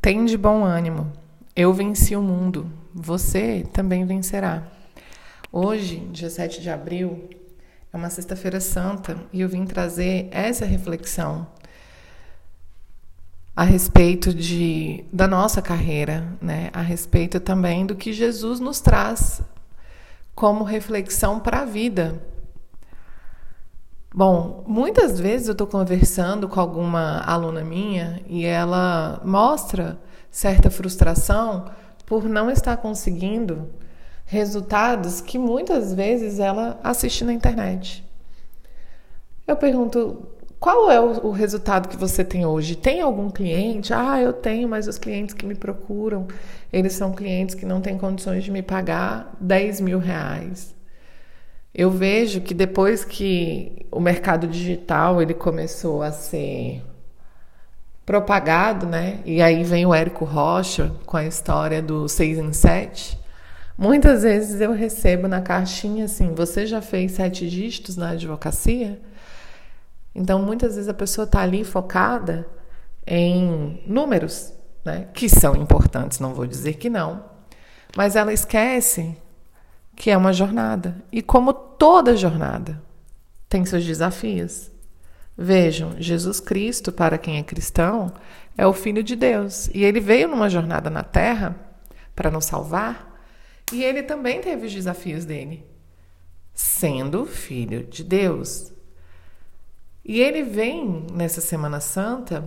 Tem de bom ânimo. Eu venci o mundo. Você também vencerá. Hoje, dia 7 de abril, é uma sexta-feira santa e eu vim trazer essa reflexão a respeito de, da nossa carreira, né? a respeito também do que Jesus nos traz como reflexão para a vida. Bom, muitas vezes eu estou conversando com alguma aluna minha e ela mostra certa frustração por não estar conseguindo resultados que muitas vezes ela assiste na internet. Eu pergunto, qual é o, resultado que você tem hoje? Tem algum cliente? Ah, eu tenho, mas os clientes que me procuram, eles são clientes que não têm condições de me pagar 10 mil reais. Eu vejo que depois que o mercado digital ele começou a ser propagado, né? E aí vem o Érico Rocha com a história do 6 em 7. Muitas vezes eu recebo na caixinha assim: você já fez sete dígitos na advocacia? Então, muitas vezes a pessoa está ali focada em números, né? que são importantes, não vou dizer que não, mas ela esquece que é uma jornada. E como toda jornada, tem seus desafios. Vejam, Jesus Cristo, para quem é cristão, é o Filho de Deus. E ele veio numa jornada na terra para nos salvar. E ele também teve os desafios dele, sendo Filho de Deus. E ele vem nessa Semana Santa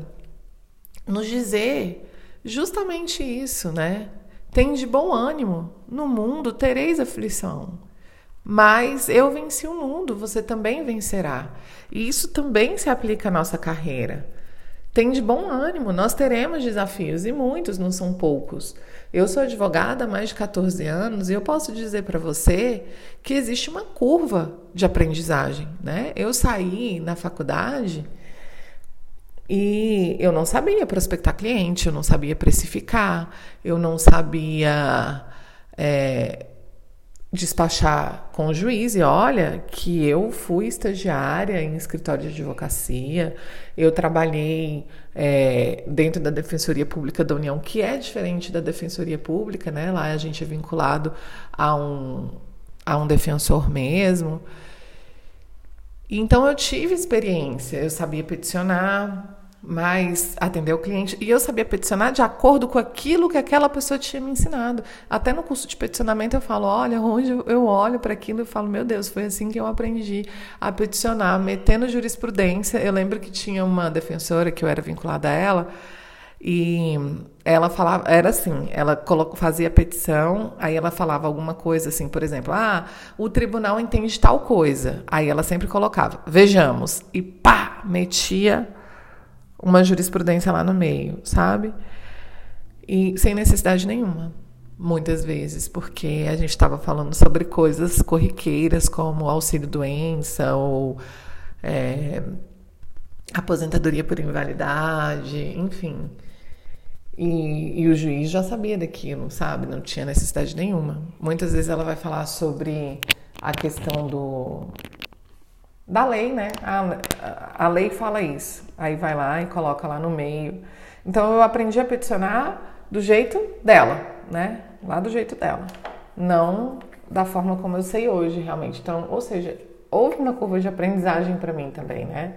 nos dizer justamente isso, né? Tem de bom ânimo, no mundo tereis aflição. Mas eu venci o mundo, você também vencerá. E isso também se aplica à nossa carreira. Tem de bom ânimo, nós teremos desafios e muitos, não são poucos. Eu sou advogada há mais de 14 anos e eu posso dizer para você que existe uma curva de aprendizagem, né? Eu saí na faculdade e eu não sabia prospectar cliente, eu não sabia precificar, eu não sabia é, despachar com o juiz. E olha que eu fui estagiária em escritório de advocacia, eu trabalhei é, dentro da Defensoria Pública da União, que é diferente da Defensoria Pública, né? Lá a gente é vinculado a um, a um defensor mesmo. Então eu tive experiência, eu sabia peticionar, mas atender o cliente. E eu sabia peticionar de acordo com aquilo que aquela pessoa tinha me ensinado. Até no curso de peticionamento eu falo: olha, onde eu olho para aquilo e falo: meu Deus, foi assim que eu aprendi a peticionar, metendo jurisprudência. Eu lembro que tinha uma defensora que eu era vinculada a ela. E ela falava, era assim, ela fazia petição, aí ela falava alguma coisa assim, por exemplo, ah, o tribunal entende tal coisa. Aí ela sempre colocava, vejamos, e pá, metia uma jurisprudência lá no meio, sabe? E sem necessidade nenhuma, muitas vezes, porque a gente estava falando sobre coisas corriqueiras como auxílio-doença ou é, aposentadoria por invalidade, enfim. E, e, o juiz já sabia daquilo, sabe? Não tinha necessidade nenhuma. Muitas vezes ela vai falar sobre a questão do da lei, né? A, a lei fala isso. Aí vai lá e coloca lá no meio. Então eu aprendi a peticionar do jeito dela, né? Lá do jeito dela. Não da forma como eu sei hoje, realmente. Então, ou seja, houve uma curva de aprendizagem para mim também, né?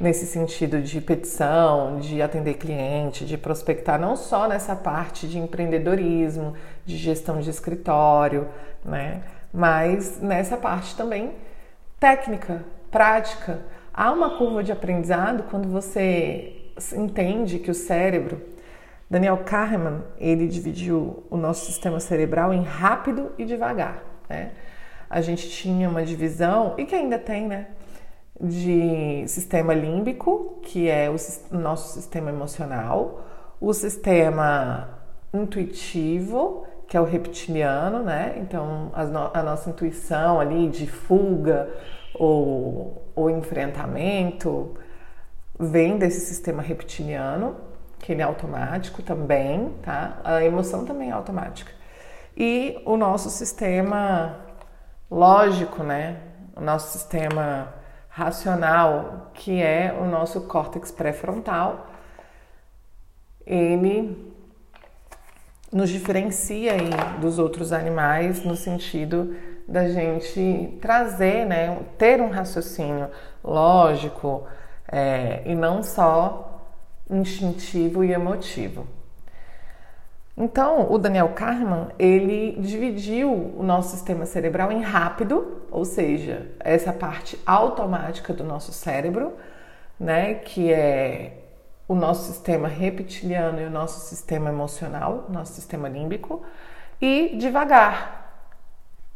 Nesse sentido de petição, de atender cliente, de prospectar, não só nessa parte de empreendedorismo, de gestão de escritório, né? Mas nessa parte também técnica, prática. Há uma curva de aprendizado quando você entende que o cérebro, Daniel Kahneman, ele dividiu o nosso sistema cerebral em rápido e devagar. Né? A gente tinha uma divisão, e que ainda tem, né? De sistema límbico, que é o nosso sistema emocional, o sistema intuitivo, que é o reptiliano, né? Então, a, no a nossa intuição ali de fuga ou, ou enfrentamento vem desse sistema reptiliano, que ele é automático também, tá? A emoção também é automática. E o nosso sistema lógico, né? O nosso sistema racional, que é o nosso córtex pré-frontal, ele nos diferencia aí dos outros animais no sentido da gente trazer, né, ter um raciocínio lógico é, e não só instintivo e emotivo. Então, o Daniel Kahneman, ele dividiu o nosso sistema cerebral em rápido, ou seja, essa parte automática do nosso cérebro, né, que é o nosso sistema reptiliano e o nosso sistema emocional, nosso sistema límbico, e devagar,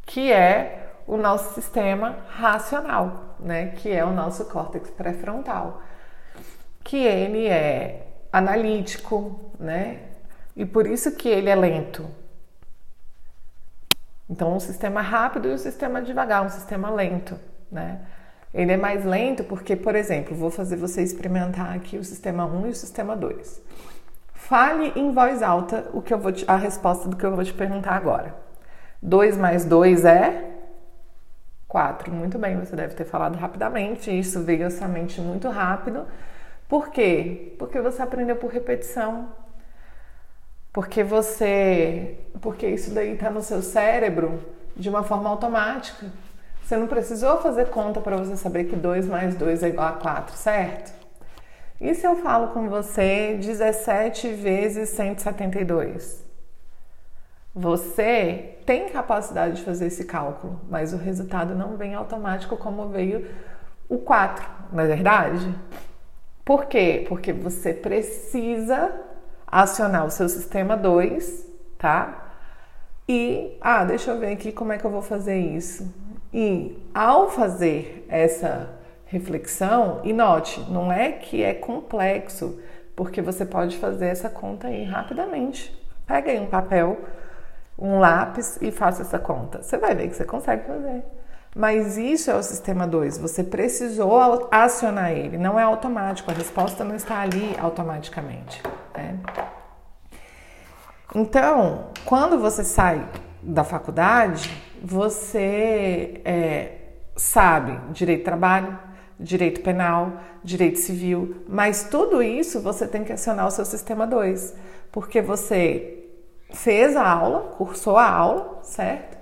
que é o nosso sistema racional, né, que é o nosso córtex pré-frontal, que ele é analítico, né, e por isso que ele é lento. Então, um sistema rápido e um sistema devagar, um sistema lento, né? Ele é mais lento porque, por exemplo, vou fazer você experimentar aqui o sistema 1 e o sistema 2. Fale em voz alta o que eu vou te, a resposta do que eu vou te perguntar agora. 2 mais 2 é 4. Muito bem, você deve ter falado rapidamente. Isso veio à sua mente muito rápido. Por quê? Porque você aprendeu por repetição. Porque você. Porque isso daí está no seu cérebro de uma forma automática. Você não precisou fazer conta para você saber que 2 mais 2 é igual a 4, certo? E se eu falo com você 17 vezes 172? Você tem capacidade de fazer esse cálculo, mas o resultado não vem automático como veio o 4, não é verdade? Por quê? Porque você precisa acionar o seu sistema 2, tá? E, ah, deixa eu ver aqui como é que eu vou fazer isso. E ao fazer essa reflexão, e note, não é que é complexo, porque você pode fazer essa conta aí rapidamente. Pega aí um papel, um lápis e faça essa conta. Você vai ver que você consegue fazer. Mas isso é o sistema 2. Você precisou acionar ele. Não é automático. A resposta não está ali automaticamente. Né? Então, quando você sai da faculdade, você é, sabe direito de trabalho, direito penal, direito civil, mas tudo isso você tem que acionar o seu sistema 2, porque você fez a aula, cursou a aula, certo?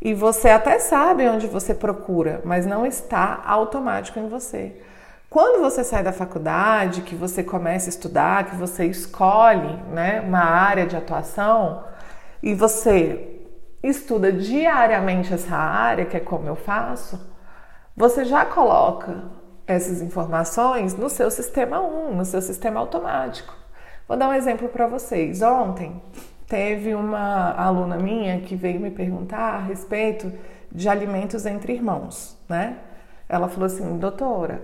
E você até sabe onde você procura, mas não está automático em você. Quando você sai da faculdade, que você começa a estudar, que você escolhe né, uma área de atuação e você estuda diariamente essa área, que é como eu faço, você já coloca essas informações no seu sistema 1, no seu sistema automático. Vou dar um exemplo para vocês. Ontem teve uma aluna minha que veio me perguntar a respeito de alimentos entre irmãos, né? Ela falou assim, doutora,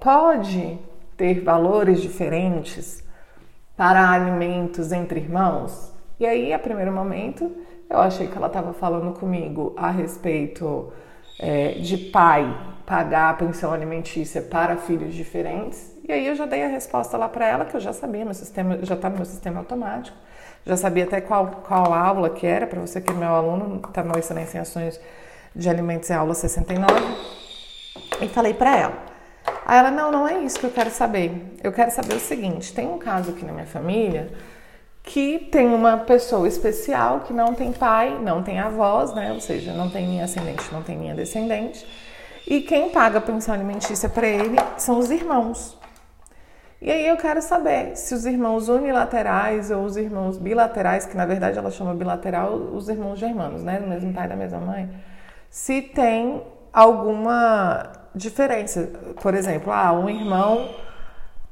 pode ter valores diferentes para alimentos entre irmãos? E aí, a primeiro momento, eu achei que ela estava falando comigo a respeito é, de pai pagar a pensão alimentícia para filhos diferentes. E aí eu já dei a resposta lá para ela, que eu já sabia, meu sistema já está no meu sistema automático. Já sabia até qual, qual aula que era, para você que é meu aluno, está no Excelência em Ações de Alimentos em aula 69. E falei para ela. Aí ela, não, não é isso que eu quero saber. Eu quero saber o seguinte, tem um caso aqui na minha família que tem uma pessoa especial que não tem pai, não tem avós, né? Ou seja, não tem minha ascendente, não tem minha descendente. E quem paga a pensão alimentícia para ele são os irmãos. E aí eu quero saber se os irmãos unilaterais ou os irmãos bilaterais, que na verdade ela chama bilateral os irmãos germanos, né? Do mesmo pai da mesma mãe, se tem alguma diferença. Por exemplo, ah, um irmão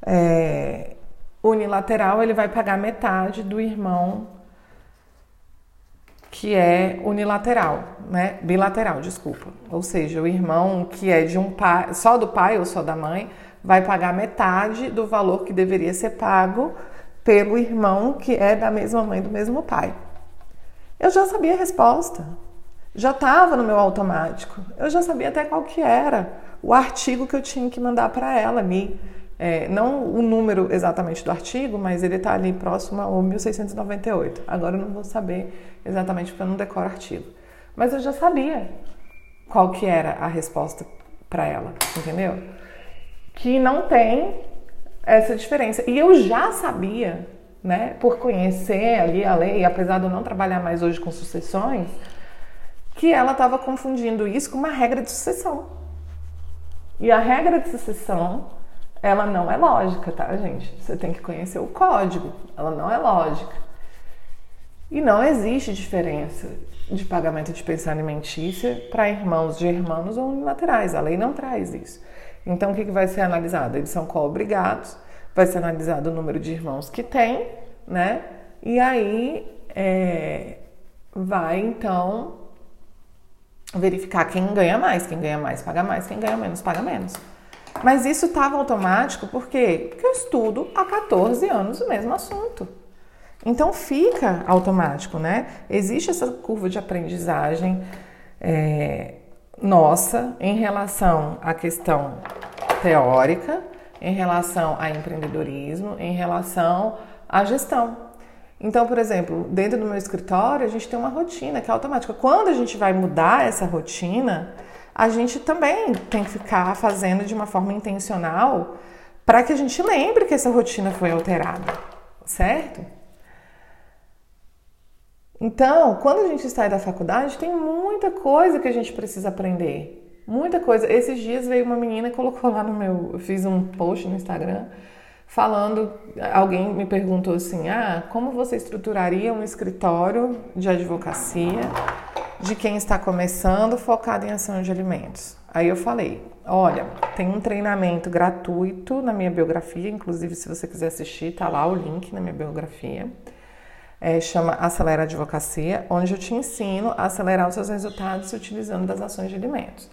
é, unilateral, ele vai pagar metade do irmão que é unilateral, né? Bilateral, desculpa. Ou seja, o irmão que é de um pai, só do pai ou só da mãe, vai pagar metade do valor que deveria ser pago pelo irmão que é da mesma mãe do mesmo pai. Eu já sabia a resposta. Já estava no meu automático. Eu já sabia até qual que era o artigo que eu tinha que mandar para ela ali é, não o número exatamente do artigo, mas ele está ali próximo ao 1698. Agora eu não vou saber exatamente porque eu não decoro artigo. Mas eu já sabia qual que era a resposta para ela, entendeu? Que não tem essa diferença. E eu já sabia né, por conhecer ali a lei, apesar de eu não trabalhar mais hoje com sucessões, que ela estava confundindo isso com uma regra de sucessão. E a regra de sucessão, ela não é lógica, tá, gente? Você tem que conhecer o código, ela não é lógica. E não existe diferença de pagamento de pensão alimentícia para irmãos de irmãos ou unilaterais. A lei não traz isso. Então, o que, que vai ser analisado? Eles são co-obrigados, vai ser analisado o número de irmãos que tem, né? E aí é, vai então verificar quem ganha mais. Quem ganha mais paga mais, quem ganha menos paga menos. Mas isso estava automático por quê? Porque eu estudo há 14 anos o mesmo assunto. Então fica automático, né? Existe essa curva de aprendizagem é, nossa em relação à questão teórica, em relação a empreendedorismo, em relação à gestão. Então, por exemplo, dentro do meu escritório, a gente tem uma rotina que é automática. Quando a gente vai mudar essa rotina, a gente também tem que ficar fazendo de uma forma intencional para que a gente lembre que essa rotina foi alterada, certo? Então, quando a gente sai da faculdade, tem muita coisa que a gente precisa aprender. Muita coisa. Esses dias veio uma menina e colocou lá no meu. Eu fiz um post no Instagram falando. Alguém me perguntou assim: ah, como você estruturaria um escritório de advocacia de quem está começando focado em ação de alimentos? Aí eu falei: olha, tem um treinamento gratuito na minha biografia, inclusive se você quiser assistir, tá lá o link na minha biografia é, chama Acelera Advocacia, onde eu te ensino a acelerar os seus resultados utilizando das ações de alimentos.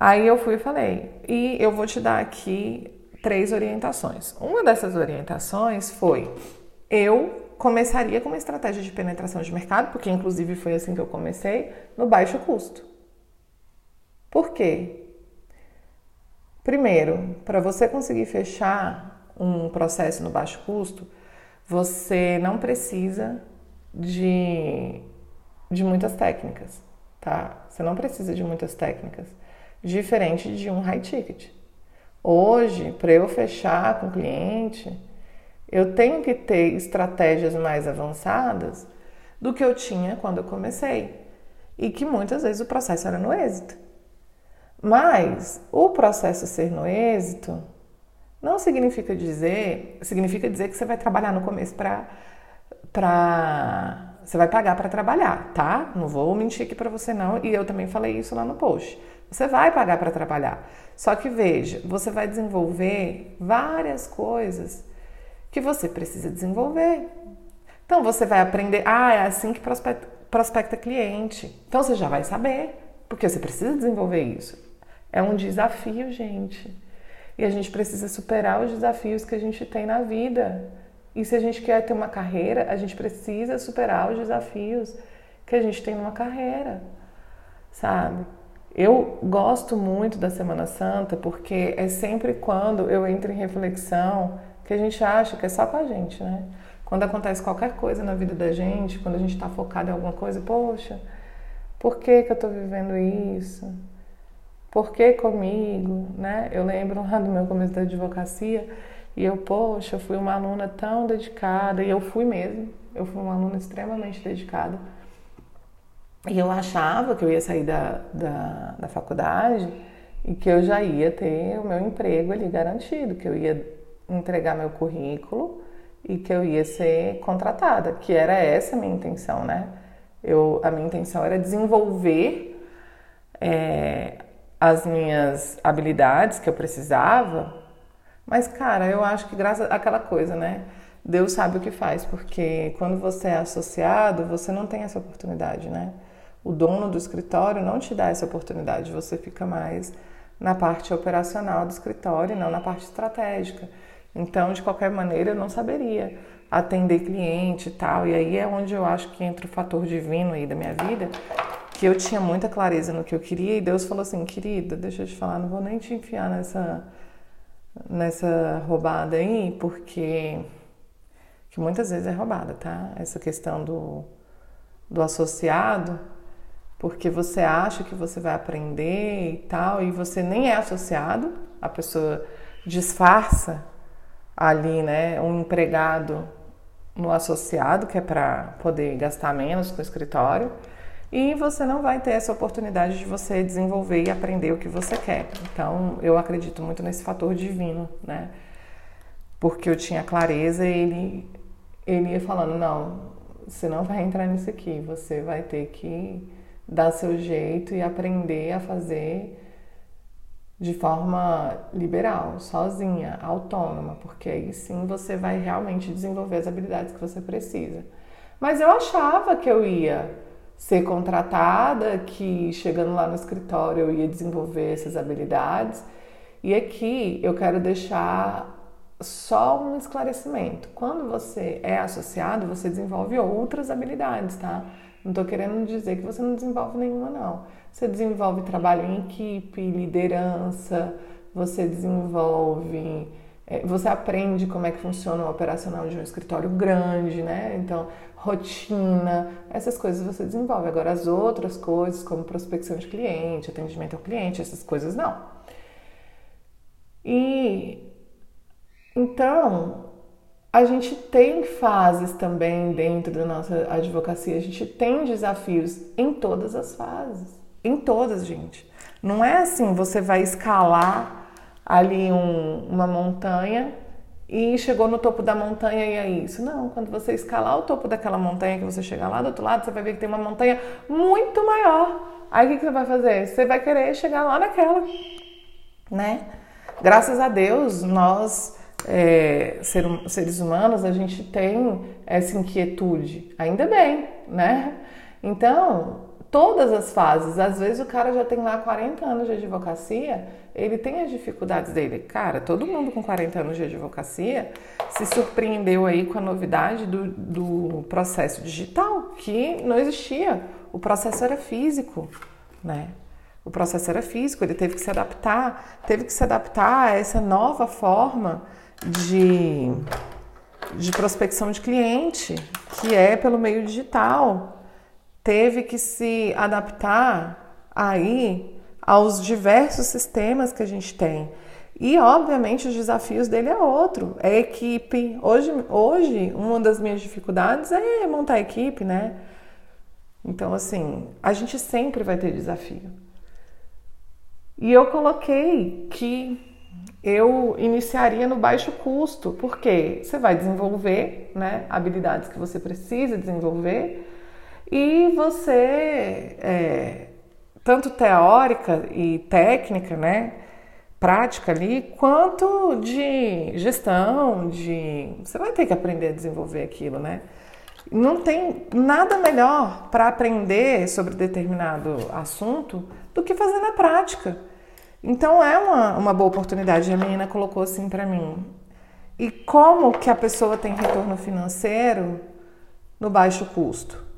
Aí eu fui e falei, e eu vou te dar aqui três orientações. Uma dessas orientações foi: eu começaria com uma estratégia de penetração de mercado, porque inclusive foi assim que eu comecei, no baixo custo. Por quê? Primeiro, para você conseguir fechar um processo no baixo custo, você não precisa de, de muitas técnicas, tá? Você não precisa de muitas técnicas, diferente de um high ticket. Hoje, para eu fechar com o cliente, eu tenho que ter estratégias mais avançadas do que eu tinha quando eu comecei. E que muitas vezes o processo era no êxito. Mas o processo ser no êxito não significa dizer, significa dizer que você vai trabalhar no começo para para você vai pagar para trabalhar, tá? Não vou mentir aqui para você não, e eu também falei isso lá no post. Você vai pagar para trabalhar. Só que veja, você vai desenvolver várias coisas que você precisa desenvolver. Então você vai aprender, ah, é assim que prospecta, prospecta cliente. Então você já vai saber, porque você precisa desenvolver isso. É um desafio, gente. E a gente precisa superar os desafios que a gente tem na vida. E se a gente quer ter uma carreira, a gente precisa superar os desafios que a gente tem numa carreira, sabe? Eu gosto muito da Semana Santa porque é sempre quando eu entro em reflexão que a gente acha que é só com a gente, né? Quando acontece qualquer coisa na vida da gente, quando a gente está focado em alguma coisa, poxa, por que, que eu estou vivendo isso? por que comigo, né? Eu lembro lá do meu começo da advocacia e eu, poxa, eu fui uma aluna tão dedicada, e eu fui mesmo, eu fui uma aluna extremamente dedicada. E eu achava que eu ia sair da, da, da faculdade e que eu já ia ter o meu emprego ali garantido, que eu ia entregar meu currículo e que eu ia ser contratada, que era essa a minha intenção, né? Eu, a minha intenção era desenvolver é, as minhas habilidades que eu precisava. Mas, cara, eu acho que graças àquela coisa, né? Deus sabe o que faz, porque quando você é associado, você não tem essa oportunidade, né? O dono do escritório não te dá essa oportunidade, você fica mais na parte operacional do escritório e não na parte estratégica. Então, de qualquer maneira, eu não saberia atender cliente e tal. E aí é onde eu acho que entra o fator divino aí da minha vida, que eu tinha muita clareza no que eu queria e Deus falou assim, querida, deixa eu te falar, não vou nem te enfiar nessa nessa roubada aí, porque que muitas vezes é roubada, tá? Essa questão do, do associado, porque você acha que você vai aprender e tal, e você nem é associado, a pessoa disfarça ali, né, um empregado no associado, que é para poder gastar menos com o escritório, e você não vai ter essa oportunidade de você desenvolver e aprender o que você quer. Então, eu acredito muito nesse fator divino, né? Porque eu tinha clareza e ele, ele ia falando: não, você não vai entrar nisso aqui, você vai ter que dar seu jeito e aprender a fazer de forma liberal, sozinha, autônoma, porque aí sim você vai realmente desenvolver as habilidades que você precisa. Mas eu achava que eu ia ser contratada, que chegando lá no escritório eu ia desenvolver essas habilidades. E aqui eu quero deixar só um esclarecimento. Quando você é associado, você desenvolve outras habilidades, tá? Não estou querendo dizer que você não desenvolve nenhuma, não. Você desenvolve trabalho em equipe, liderança, você desenvolve. É, você aprende como é que funciona o operacional de um escritório grande, né? Então, rotina, essas coisas você desenvolve. Agora, as outras coisas, como prospecção de cliente, atendimento ao cliente, essas coisas não. E então, a gente tem fases também dentro da nossa advocacia, a gente tem desafios em todas as fases. Em todas, gente. Não é assim, você vai escalar ali um, uma montanha e chegou no topo da montanha e é isso. Não, quando você escalar o topo daquela montanha, que você chegar lá do outro lado, você vai ver que tem uma montanha muito maior. Aí o que, que você vai fazer? Você vai querer chegar lá naquela, né? Graças a Deus, nós é, ser, seres humanos, a gente tem essa inquietude. Ainda bem, né? Então, todas as fases. Às vezes o cara já tem lá 40 anos de advocacia, ele tem as dificuldades dele. Cara, todo mundo com 40 anos de advocacia se surpreendeu aí com a novidade do, do processo digital, que não existia. O processo era físico, né? O processo era físico, ele teve que se adaptar, teve que se adaptar a essa nova forma de, de prospecção de cliente, que é pelo meio digital teve que se adaptar aí aos diversos sistemas que a gente tem. E, obviamente, os desafios dele é outro, é equipe. Hoje, hoje, uma das minhas dificuldades é montar equipe, né? Então, assim, a gente sempre vai ter desafio. E eu coloquei que eu iniciaria no baixo custo, porque você vai desenvolver né, habilidades que você precisa desenvolver e você, é, tanto teórica e técnica, né? Prática ali, quanto de gestão, de. Você vai ter que aprender a desenvolver aquilo, né? Não tem nada melhor para aprender sobre determinado assunto do que fazer na prática. Então é uma, uma boa oportunidade. A menina colocou assim para mim. E como que a pessoa tem retorno financeiro no baixo custo?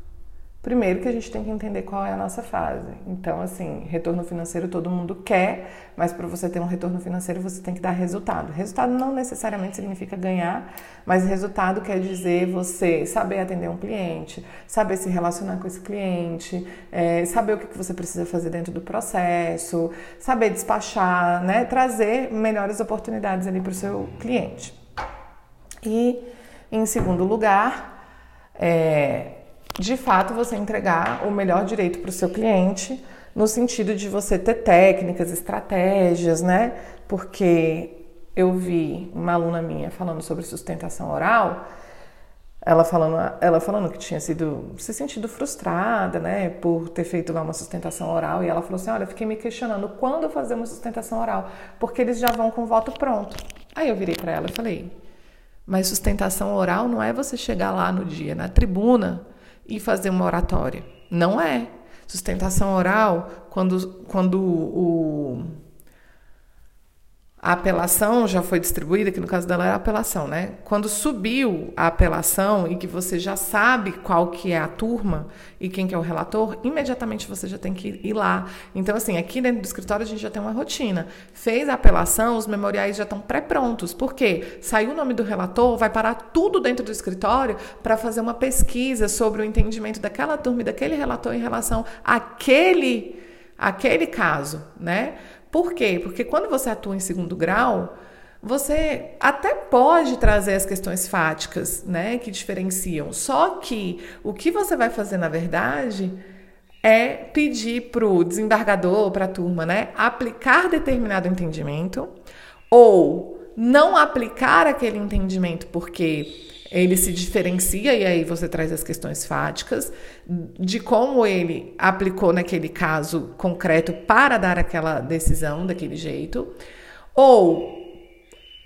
Primeiro que a gente tem que entender qual é a nossa fase. Então, assim, retorno financeiro todo mundo quer, mas para você ter um retorno financeiro você tem que dar resultado. Resultado não necessariamente significa ganhar, mas resultado quer dizer você saber atender um cliente, saber se relacionar com esse cliente, é, saber o que você precisa fazer dentro do processo, saber despachar, né? Trazer melhores oportunidades ali para o seu cliente. E, em segundo lugar, é, de fato você entregar o melhor direito para o seu cliente, no sentido de você ter técnicas, estratégias, né? Porque eu vi uma aluna minha falando sobre sustentação oral, ela falando, ela falando que tinha sido se sentido frustrada, né, por ter feito lá uma sustentação oral, e ela falou assim: "Olha, eu fiquei me questionando quando fazer uma sustentação oral, porque eles já vão com o voto pronto". Aí eu virei para ela e falei: "Mas sustentação oral não é você chegar lá no dia na tribuna e fazer uma oratória. Não é. Sustentação oral, quando, quando o, a apelação já foi distribuída, que no caso dela era apelação, né? Quando subiu a apelação e que você já sabe qual que é a turma e quem que é o relator, imediatamente você já tem que ir lá. Então, assim, aqui dentro do escritório a gente já tem uma rotina. Fez a apelação, os memoriais já estão pré-prontos. Por quê? Saiu o nome do relator, vai parar tudo dentro do escritório para fazer uma pesquisa sobre o entendimento daquela turma e daquele relator em relação àquele, àquele caso, né? Por quê? Porque quando você atua em segundo grau, você até pode trazer as questões fáticas, né, que diferenciam. Só que o que você vai fazer na verdade é pedir para o desembargador, para a turma, né, aplicar determinado entendimento ou não aplicar aquele entendimento porque ele se diferencia, e aí você traz as questões fáticas, de como ele aplicou naquele caso concreto para dar aquela decisão daquele jeito, ou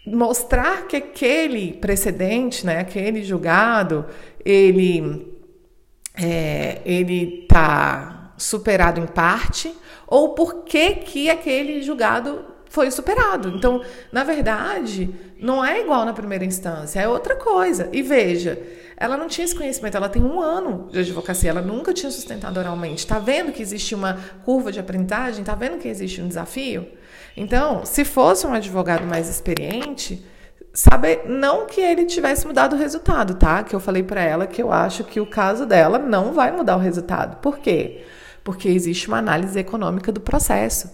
mostrar que aquele precedente, né, aquele julgado, ele é, ele está superado em parte, ou por que, que aquele julgado foi superado. Então, na verdade, não é igual na primeira instância, é outra coisa. E veja, ela não tinha esse conhecimento, ela tem um ano de advocacia, ela nunca tinha sustentado oralmente. Está vendo que existe uma curva de aprendizagem? Está vendo que existe um desafio? Então, se fosse um advogado mais experiente, saber não que ele tivesse mudado o resultado, tá? Que eu falei para ela que eu acho que o caso dela não vai mudar o resultado. Por quê? Porque existe uma análise econômica do processo.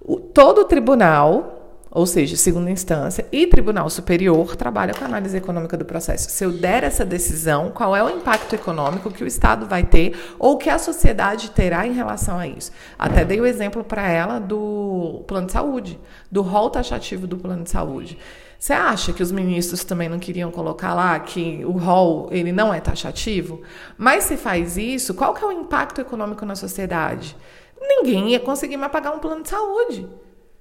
O, todo tribunal ou seja, segunda instância, e Tribunal Superior trabalha com a análise econômica do processo. Se eu der essa decisão, qual é o impacto econômico que o Estado vai ter ou que a sociedade terá em relação a isso? Até dei o exemplo para ela do plano de saúde, do rol taxativo do plano de saúde. Você acha que os ministros também não queriam colocar lá que o rol ele não é taxativo? Mas se faz isso, qual que é o impacto econômico na sociedade? Ninguém ia conseguir mais pagar um plano de saúde.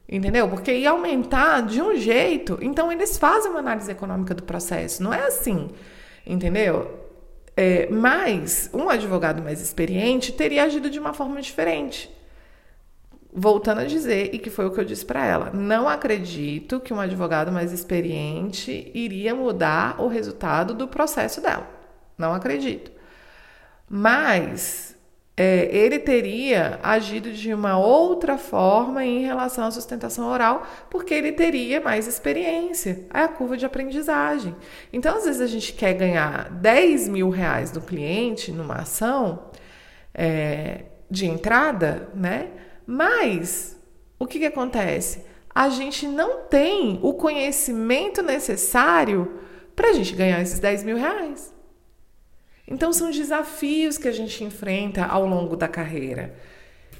Entendeu? Porque ia aumentar de um jeito. Então, eles fazem uma análise econômica do processo. Não é assim. Entendeu? É, mas um advogado mais experiente teria agido de uma forma diferente. Voltando a dizer, e que foi o que eu disse para ela, não acredito que um advogado mais experiente iria mudar o resultado do processo dela. Não acredito. Mas é, ele teria agido de uma outra forma em relação à sustentação oral, porque ele teria mais experiência. É a curva de aprendizagem. Então, às vezes, a gente quer ganhar 10 mil reais do cliente numa ação é, de entrada, né? Mas o que, que acontece? A gente não tem o conhecimento necessário para a gente ganhar esses 10 mil reais. Então são desafios que a gente enfrenta ao longo da carreira.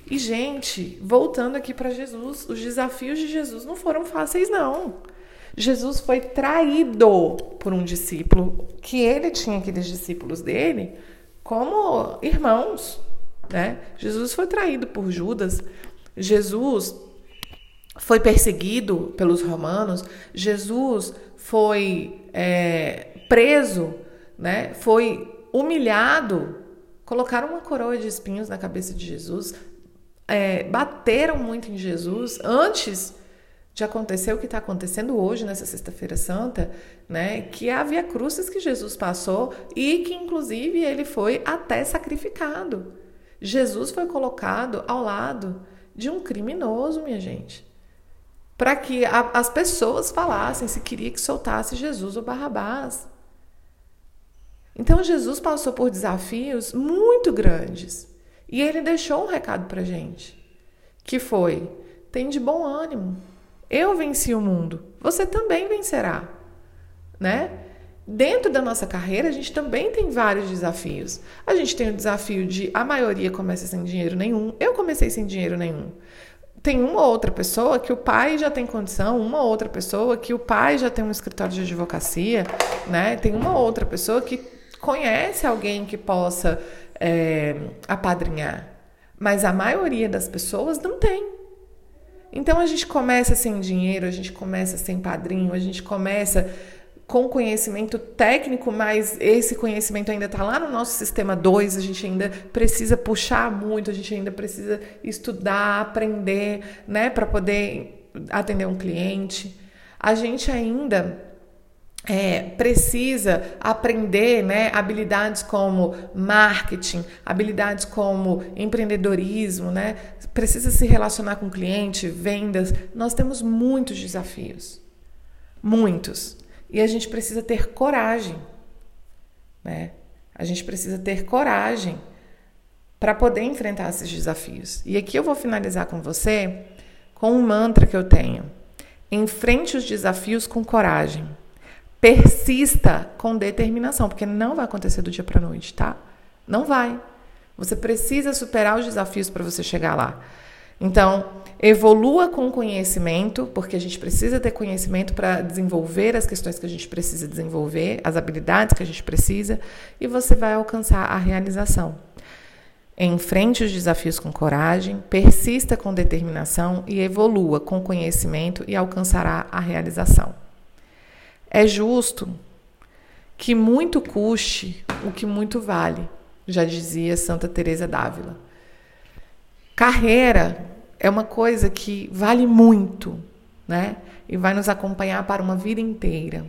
E, gente, voltando aqui para Jesus, os desafios de Jesus não foram fáceis, não. Jesus foi traído por um discípulo, que ele tinha aqueles discípulos dele como irmãos. Né? Jesus foi traído por Judas, Jesus foi perseguido pelos romanos, Jesus foi é, preso, né? foi humilhado, colocaram uma coroa de espinhos na cabeça de Jesus, é, bateram muito em Jesus antes de acontecer o que está acontecendo hoje, nessa Sexta-feira Santa, né? Que é a Via Crucis que Jesus passou e que, inclusive, ele foi até sacrificado. Jesus foi colocado ao lado de um criminoso, minha gente. Para que a, as pessoas falassem se queria que soltasse Jesus ou Barrabás. Então Jesus passou por desafios muito grandes e ele deixou um recado para gente, que foi: tem de bom ânimo. Eu venci o mundo, você também vencerá, né? Dentro da nossa carreira, a gente também tem vários desafios. A gente tem o desafio de a maioria começa sem dinheiro nenhum. Eu comecei sem dinheiro nenhum. Tem uma outra pessoa que o pai já tem condição, uma outra pessoa que o pai já tem um escritório de advocacia, né? Tem uma outra pessoa que conhece alguém que possa é, apadrinhar, mas a maioria das pessoas não tem. Então a gente começa sem dinheiro, a gente começa sem padrinho, a gente começa com conhecimento técnico, mas esse conhecimento ainda está lá no nosso sistema 2, a gente ainda precisa puxar muito, a gente ainda precisa estudar, aprender, né, para poder atender um cliente. A gente ainda é, precisa aprender né, habilidades como marketing, habilidades como empreendedorismo, né, precisa se relacionar com cliente, vendas. Nós temos muitos desafios, muitos. E a gente precisa ter coragem. Né? A gente precisa ter coragem para poder enfrentar esses desafios. E aqui eu vou finalizar com você com um mantra que eu tenho Enfrente os desafios com coragem. Persista com determinação, porque não vai acontecer do dia para noite, tá? Não vai. Você precisa superar os desafios para você chegar lá. Então, evolua com conhecimento, porque a gente precisa ter conhecimento para desenvolver as questões que a gente precisa desenvolver, as habilidades que a gente precisa, e você vai alcançar a realização. Enfrente os desafios com coragem, persista com determinação e evolua com conhecimento e alcançará a realização. É justo que muito custe o que muito vale, já dizia Santa Teresa d'Ávila. Carreira é uma coisa que vale muito, né? E vai nos acompanhar para uma vida inteira.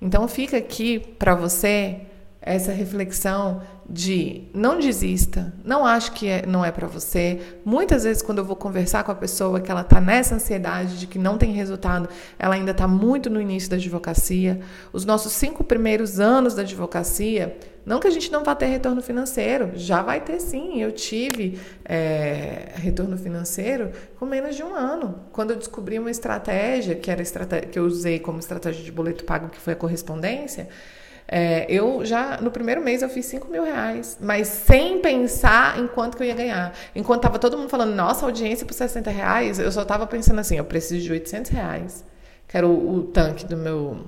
Então fica aqui para você essa reflexão de não desista, não acho que é, não é para você. Muitas vezes quando eu vou conversar com a pessoa que ela está nessa ansiedade de que não tem resultado, ela ainda está muito no início da advocacia. Os nossos cinco primeiros anos da advocacia, não que a gente não vá ter retorno financeiro, já vai ter sim. Eu tive é, retorno financeiro com menos de um ano. Quando eu descobri uma estratégia que era estratégia que eu usei como estratégia de boleto pago, que foi a correspondência é, eu já, no primeiro mês, eu fiz 5 mil reais, mas sem pensar em quanto que eu ia ganhar. Enquanto tava todo mundo falando, nossa, audiência por 60 reais, eu só tava pensando assim, eu preciso de 800 reais, que era o, o tanque do meu,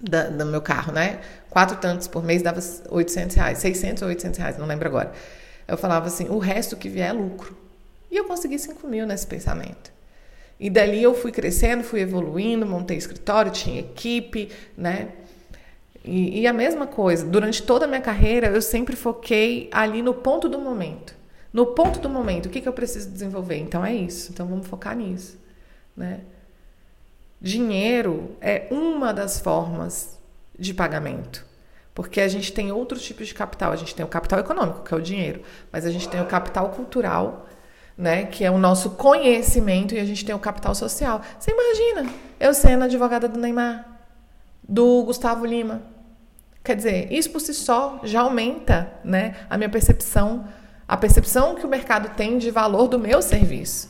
da, do meu carro, né? Quatro tanques por mês dava 800 reais, 600 ou 800 reais, não lembro agora. Eu falava assim, o resto que vier é lucro. E eu consegui 5 mil nesse pensamento. E dali eu fui crescendo, fui evoluindo, montei escritório, tinha equipe, né? E, e, a mesma coisa, durante toda a minha carreira, eu sempre foquei ali no ponto do momento. No ponto do momento, o que, que eu preciso desenvolver? Então é isso, então vamos focar nisso. Né? Dinheiro é uma das formas de pagamento. Porque a gente tem outros tipos de capital. A gente tem o capital econômico, que é o dinheiro, mas a gente tem o capital cultural, né, que é o nosso conhecimento, e a gente tem o capital social. Você imagina, eu sendo advogada do Neymar, do Gustavo Lima, Quer dizer, isso por si só já aumenta né, a minha percepção, a percepção que o mercado tem de valor do meu serviço.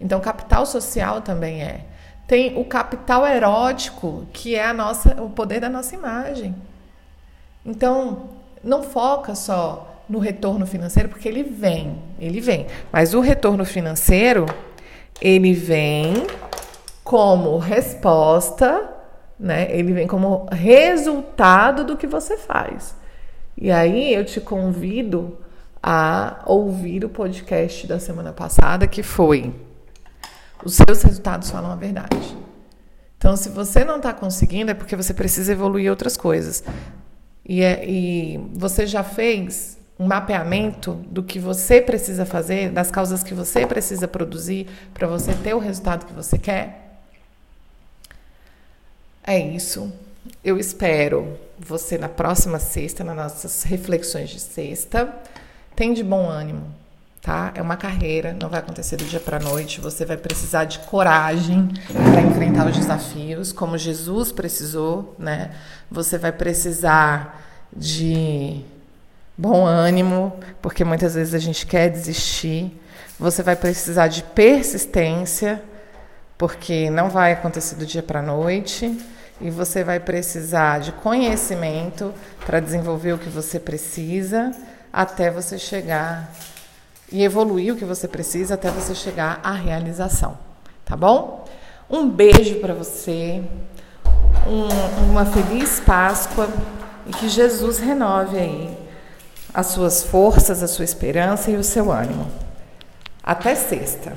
Então, capital social também é. Tem o capital erótico, que é a nossa, o poder da nossa imagem. Então, não foca só no retorno financeiro, porque ele vem, ele vem. Mas o retorno financeiro, ele vem como resposta né? Ele vem como resultado do que você faz. E aí eu te convido a ouvir o podcast da semana passada que foi os seus resultados falam a verdade. Então, se você não está conseguindo, é porque você precisa evoluir outras coisas. E, é, e você já fez um mapeamento do que você precisa fazer, das causas que você precisa produzir para você ter o resultado que você quer? É isso. Eu espero você na próxima sexta, nas nossas reflexões de sexta. Tem de bom ânimo, tá? É uma carreira, não vai acontecer do dia para noite. Você vai precisar de coragem para enfrentar os desafios, como Jesus precisou, né? Você vai precisar de bom ânimo, porque muitas vezes a gente quer desistir. Você vai precisar de persistência, porque não vai acontecer do dia para noite e você vai precisar de conhecimento para desenvolver o que você precisa até você chegar e evoluir o que você precisa até você chegar à realização, tá bom? Um beijo para você, um, uma feliz Páscoa e que Jesus renove aí as suas forças, a sua esperança e o seu ânimo. Até sexta.